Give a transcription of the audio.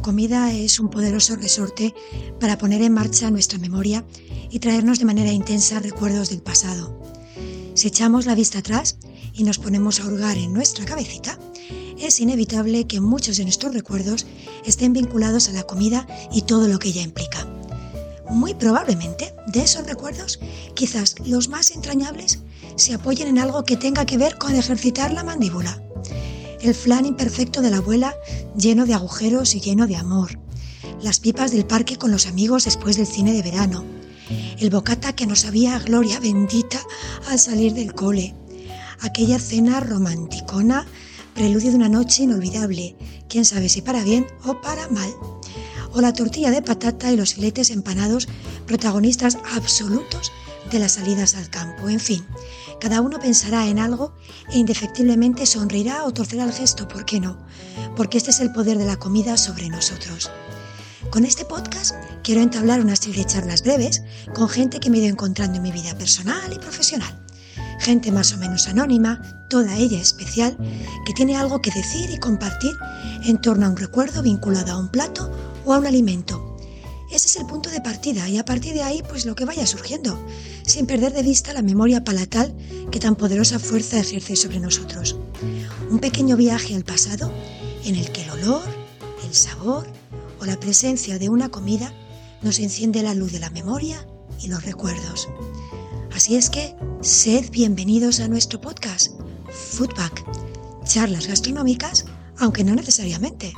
comida es un poderoso resorte para poner en marcha nuestra memoria y traernos de manera intensa recuerdos del pasado. Si echamos la vista atrás y nos ponemos a hurgar en nuestra cabecita, es inevitable que muchos de nuestros recuerdos estén vinculados a la comida y todo lo que ella implica. Muy probablemente de esos recuerdos, quizás los más entrañables se apoyen en algo que tenga que ver con ejercitar la mandíbula. El flan imperfecto de la abuela lleno de agujeros y lleno de amor. Las pipas del parque con los amigos después del cine de verano. El bocata que nos había gloria bendita al salir del cole. Aquella cena romanticona preludio de una noche inolvidable, quién sabe si para bien o para mal. O la tortilla de patata y los filetes empanados, protagonistas absolutos de las salidas al campo. En fin, cada uno pensará en algo e indefectiblemente sonreirá o torcerá el gesto, ¿por qué no? Porque este es el poder de la comida sobre nosotros. Con este podcast quiero entablar una serie de charlas breves con gente que me he ido encontrando en mi vida personal y profesional gente más o menos anónima, toda ella especial, que tiene algo que decir y compartir en torno a un recuerdo vinculado a un plato o a un alimento. Ese es el punto de partida y a partir de ahí pues lo que vaya surgiendo, sin perder de vista la memoria palatal que tan poderosa fuerza ejerce sobre nosotros. Un pequeño viaje al pasado en el que el olor, el sabor o la presencia de una comida nos enciende la luz de la memoria y los recuerdos. Así es que sed bienvenidos a nuestro podcast, Foodback, charlas gastronómicas, aunque no necesariamente.